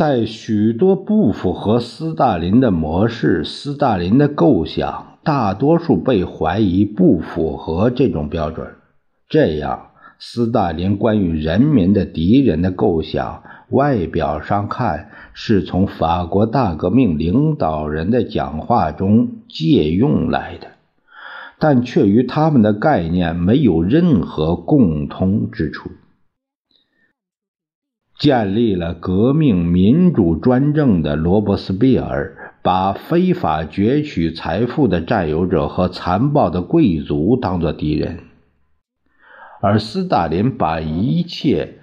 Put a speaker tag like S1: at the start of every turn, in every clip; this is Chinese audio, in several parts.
S1: 在许多不符合斯大林的模式、斯大林的构想，大多数被怀疑不符合这种标准。这样，斯大林关于人民的敌人的构想，外表上看是从法国大革命领导人的讲话中借用来的，但却与他们的概念没有任何共通之处。建立了革命民主专政的罗伯斯庇尔，把非法攫取财富的占有者和残暴的贵族当作敌人，而斯大林把一切，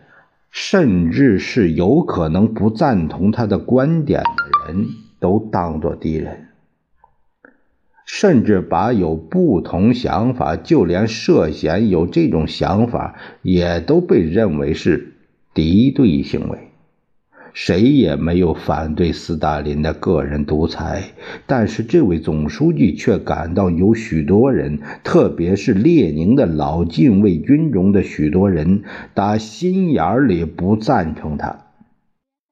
S1: 甚至是有可能不赞同他的观点的人都当作敌人，甚至把有不同想法，就连涉嫌有这种想法，也都被认为是。敌对行为，谁也没有反对斯大林的个人独裁，但是这位总书记却感到有许多人，特别是列宁的老禁卫军中的许多人，打心眼里不赞成他，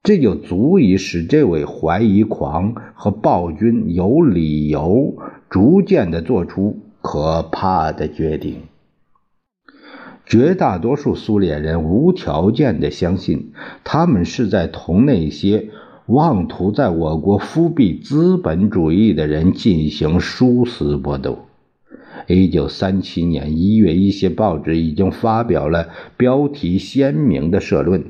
S1: 这就足以使这位怀疑狂和暴君有理由逐渐地做出可怕的决定。绝大多数苏联人无条件地相信，他们是在同那些妄图在我国复辟资本主义的人进行殊死搏斗。一九三七年一月，一些报纸已经发表了标题鲜明的社论：“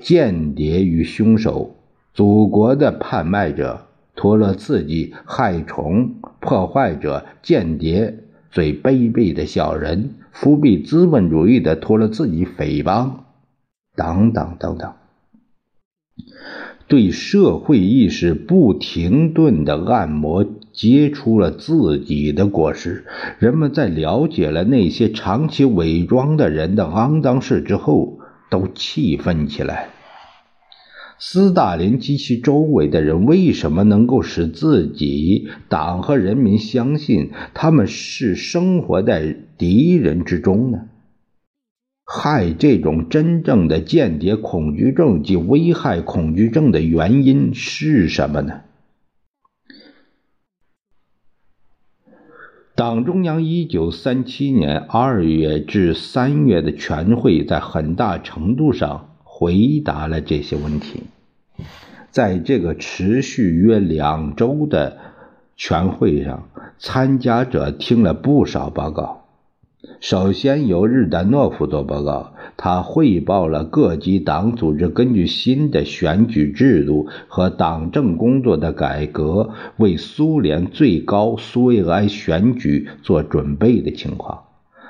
S1: 间谍与凶手，祖国的叛卖者，托洛茨基害虫，破坏者，间谍。”最卑鄙的小人，复辟资本主义的托了自己匪帮，等等等等，对社会意识不停顿的按摩结出了自己的果实。人们在了解了那些长期伪装的人的肮脏事之后，都气愤起来。斯大林及其周围的人为什么能够使自己党和人民相信他们是生活在敌人之中呢？害这种真正的间谍恐惧症及危害恐惧症的原因是什么呢？党中央一九三七年二月至三月的全会在很大程度上。回答了这些问题。在这个持续约两周的全会上，参加者听了不少报告。首先由日丹诺夫做报告，他汇报了各级党组织根据新的选举制度和党政工作的改革，为苏联最高苏维埃选举做准备的情况。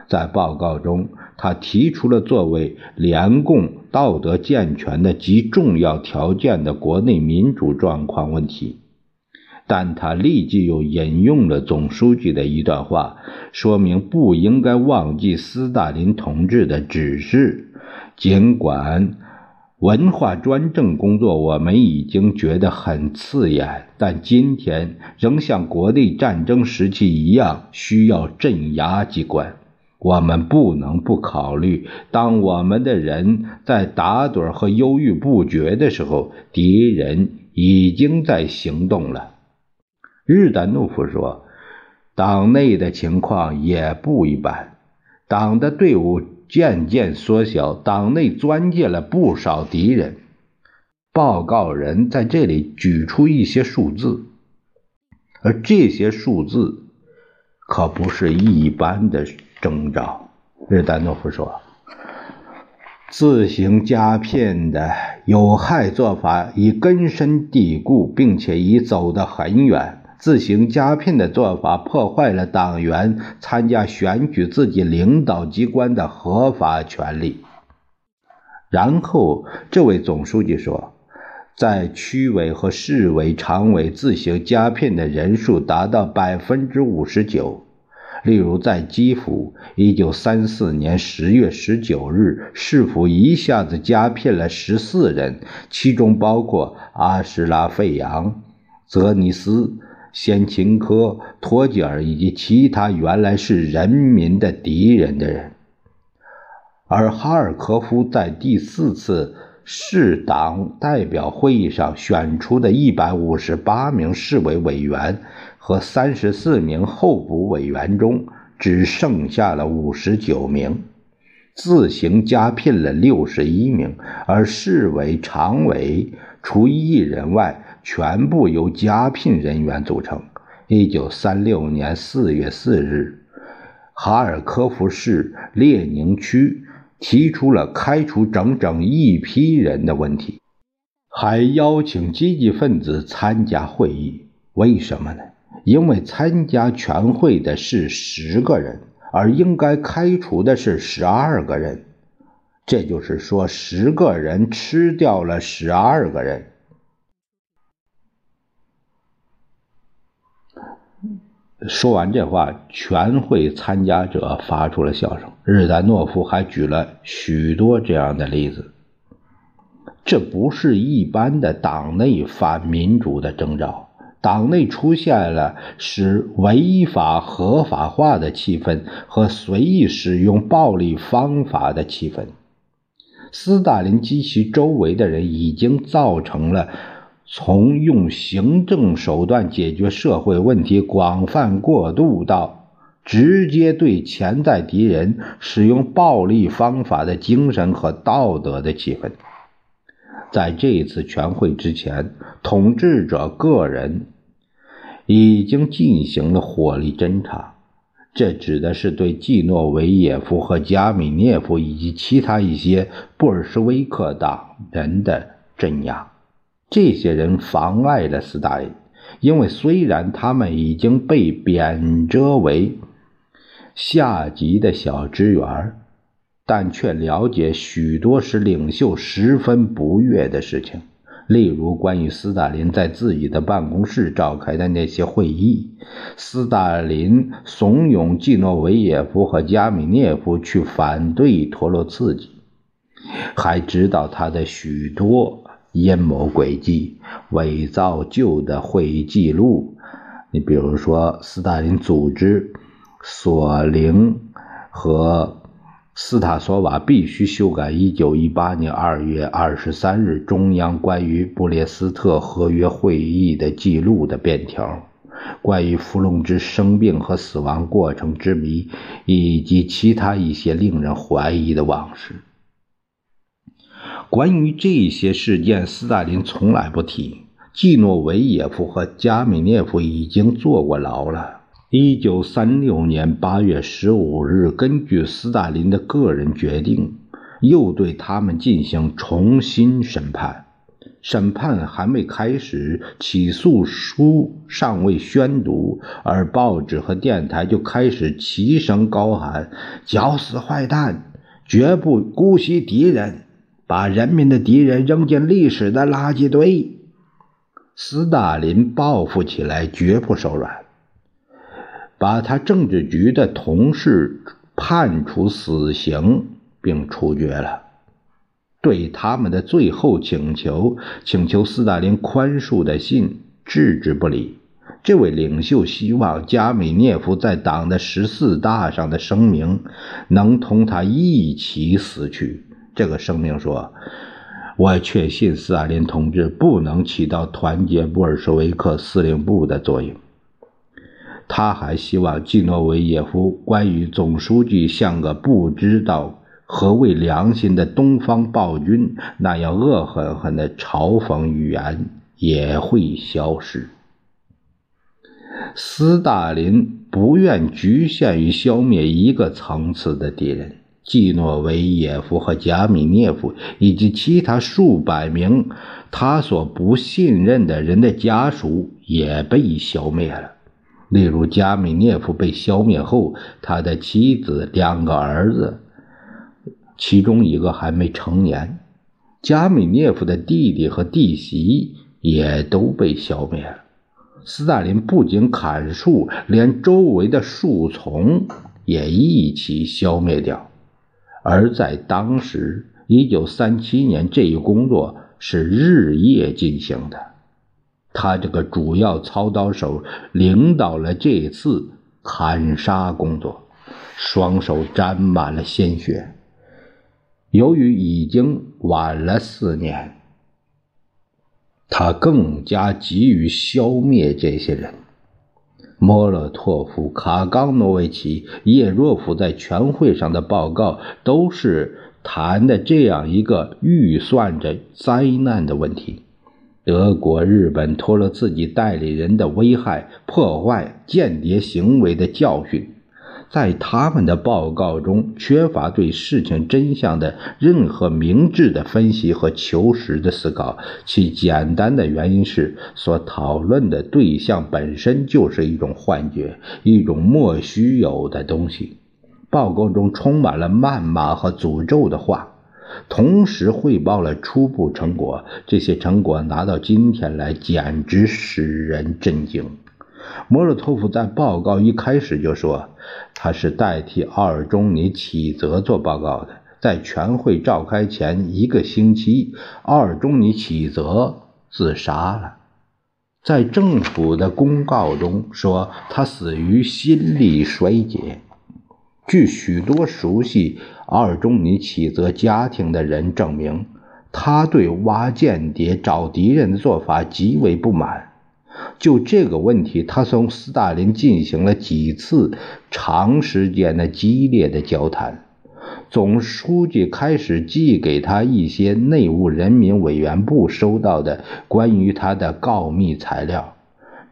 S1: 在报告中，他提出了作为联共道德健全的极重要条件的国内民主状况问题，但他立即又引用了总书记的一段话，说明不应该忘记斯大林同志的指示。尽管文化专政工作我们已经觉得很刺眼，但今天仍像国内战争时期一样需要镇压机关。我们不能不考虑，当我们的人在打盹和犹豫不决的时候，敌人已经在行动了。日丹诺夫说：“党内的情况也不一般，党的队伍渐渐缩小，党内钻进了不少敌人。”报告人在这里举出一些数字，而这些数字可不是一般的。征兆，日丹诺夫说：“自行加片的有害做法已根深蒂固，并且已走得很远。自行加片的做法破坏了党员参加选举自己领导机关的合法权利。然后，这位总书记说，在区委和市委常委自行加片的人数达到百分之五十九。例如，在基辅，一九三四年十月十九日，市府一下子加聘了十四人，其中包括阿什拉费扬、泽尼斯。先秦科、托吉尔以及其他原来是人民的敌人的人，而哈尔科夫在第四次市党代表会议上选出的一百五十八名市委委员和三十四名候补委员中，只剩下了五十九名，自行加聘了六十一名，而市委常委除一人外。全部由加聘人员组成。一九三六年四月四日，哈尔科夫市列宁区提出了开除整整一批人的问题，还邀请积极分子参加会议。为什么呢？因为参加全会的是十个人，而应该开除的是十二个人。这就是说，十个人吃掉了十二个人。说完这话，全会参加者发出了笑声。日丹诺夫还举了许多这样的例子。这不是一般的党内反民主的征兆，党内出现了使违法合法化的气氛和随意使用暴力方法的气氛。斯大林及其周围的人已经造成了。从用行政手段解决社会问题广泛过渡到直接对潜在敌人使用暴力方法的精神和道德的气氛，在这一次全会之前，统治者个人已经进行了火力侦查，这指的是对季诺维耶夫和加米涅夫以及其他一些布尔什维克党人的镇压。这些人妨碍了斯大林，因为虽然他们已经被贬谪为下级的小职员，但却了解许多使领袖十分不悦的事情，例如关于斯大林在自己的办公室召开的那些会议，斯大林怂恿季诺维耶夫和加米涅夫去反对托洛茨基，还知道他的许多。阴谋诡计，伪造旧的会议记录。你比如说，斯大林组织索林和斯塔索瓦必须修改1918年2月23日中央关于布列斯特合约会议的记录的便条，关于伏龙芝生病和死亡过程之谜，以及其他一些令人怀疑的往事。关于这些事件，斯大林从来不提。季诺维耶夫和加米涅夫已经坐过牢了。一九三六年八月十五日，根据斯大林的个人决定，又对他们进行重新审判。审判还没开始，起诉书尚未宣读，而报纸和电台就开始齐声高喊：“绞死坏蛋，绝不姑息敌人。”把人民的敌人扔进历史的垃圾堆。斯大林报复起来绝不手软，把他政治局的同事判处死刑并处决了。对他们的最后请求，请求斯大林宽恕的信置之不理。这位领袖希望加米涅夫在党的十四大上的声明能同他一起死去。这个声明说：“我确信斯大林同志不能起到团结布尔什维克司令部的作用。”他还希望季诺维耶夫关于总书记像个不知道何谓良心的东方暴君那样恶狠狠的嘲讽语言也会消失。斯大林不愿局限于消灭一个层次的敌人。季诺维耶夫和加米涅夫以及其他数百名他所不信任的人的家属也被消灭了。例如，加米涅夫被消灭后，他的妻子、两个儿子，其中一个还没成年；加米涅夫的弟弟和弟媳也都被消灭了。斯大林不仅砍树，连周围的树丛也一起消灭掉。而在当时，一九三七年，这一工作是日夜进行的。他这个主要操刀手领导了这次砍杀工作，双手沾满了鲜血。由于已经晚了四年，他更加急于消灭这些人。莫洛托夫、卡冈诺维奇、叶若夫在全会上的报告都是谈的这样一个预算着灾难的问题。德国、日本拖了自己代理人的危害、破坏、间谍行为的教训，在他们的报告中缺乏对事情真相的任何明智的分析和求实的思考。其简单的原因是，所讨论的对象本身就是一种幻觉，一种莫须有的东西。报告中充满了谩骂和诅咒的话。同时汇报了初步成果，这些成果拿到今天来，简直使人震惊。莫洛托夫在报告一开始就说，他是代替奥尔中尼启泽做报告的。在全会召开前一个星期，奥尔中尼启泽自杀了。在政府的公告中说，他死于心力衰竭。据许多熟悉。阿尔中尼启泽家庭的人证明，他对挖间谍、找敌人的做法极为不满。就这个问题，他从斯大林进行了几次长时间的激烈的交谈。总书记开始寄给他一些内务人民委员部收到的关于他的告密材料，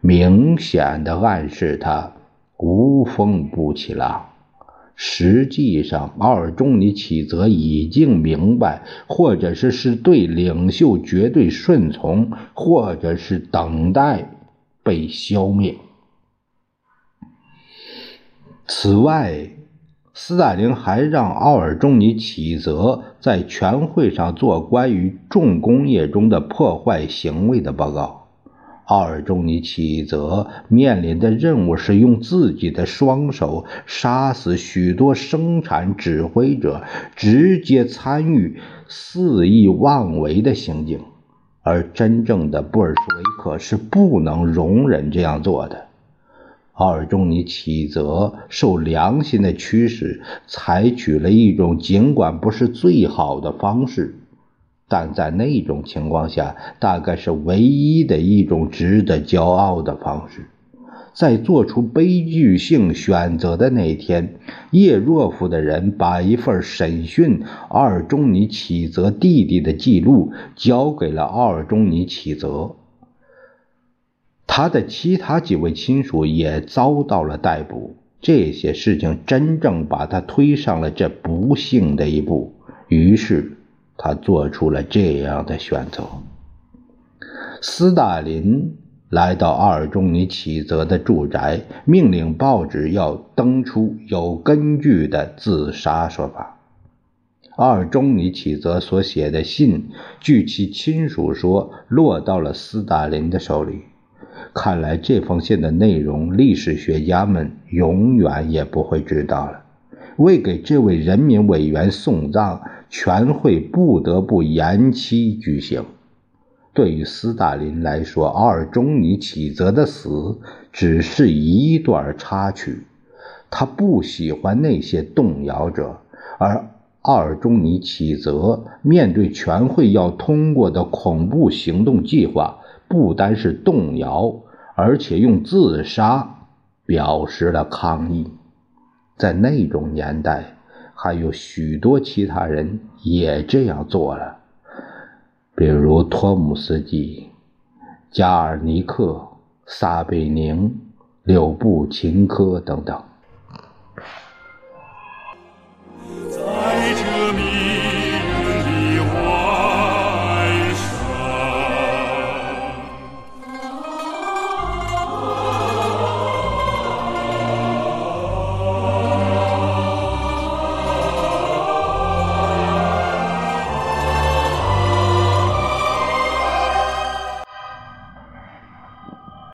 S1: 明显的暗示他无风不起浪。实际上，奥尔中尼启泽已经明白，或者是是对领袖绝对顺从，或者是等待被消灭。此外，斯大林还让奥尔中尼启泽在全会上做关于重工业中的破坏行为的报告。奥尔中尼启泽面临的任务是用自己的双手杀死许多生产指挥者，直接参与肆意妄为的行径，而真正的布尔什维克是不能容忍这样做的。奥尔中尼启泽受良心的驱使，采取了一种尽管不是最好的方式。但在那种情况下，大概是唯一的一种值得骄傲的方式。在做出悲剧性选择的那天，叶若夫的人把一份审讯奥尔中尼启泽弟弟的记录交给了奥尔中尼启泽，他的其他几位亲属也遭到了逮捕。这些事情真正把他推上了这不幸的一步。于是。他做出了这样的选择。斯大林来到阿尔中尼启泽的住宅，命令报纸要登出有根据的自杀说法。阿尔中尼启泽所写的信，据其亲属说，落到了斯大林的手里。看来这封信的内容，历史学家们永远也不会知道了。为给这位人民委员送葬，全会不得不延期举行。对于斯大林来说，奥尔中尼启泽的死只是一段插曲。他不喜欢那些动摇者，而奥尔中尼启泽面对全会要通过的恐怖行动计划，不单是动摇，而且用自杀表示了抗议。在那种年代，还有许多其他人也这样做了，比如托姆斯基、加尔尼克、撒贝宁、柳布琴科等等。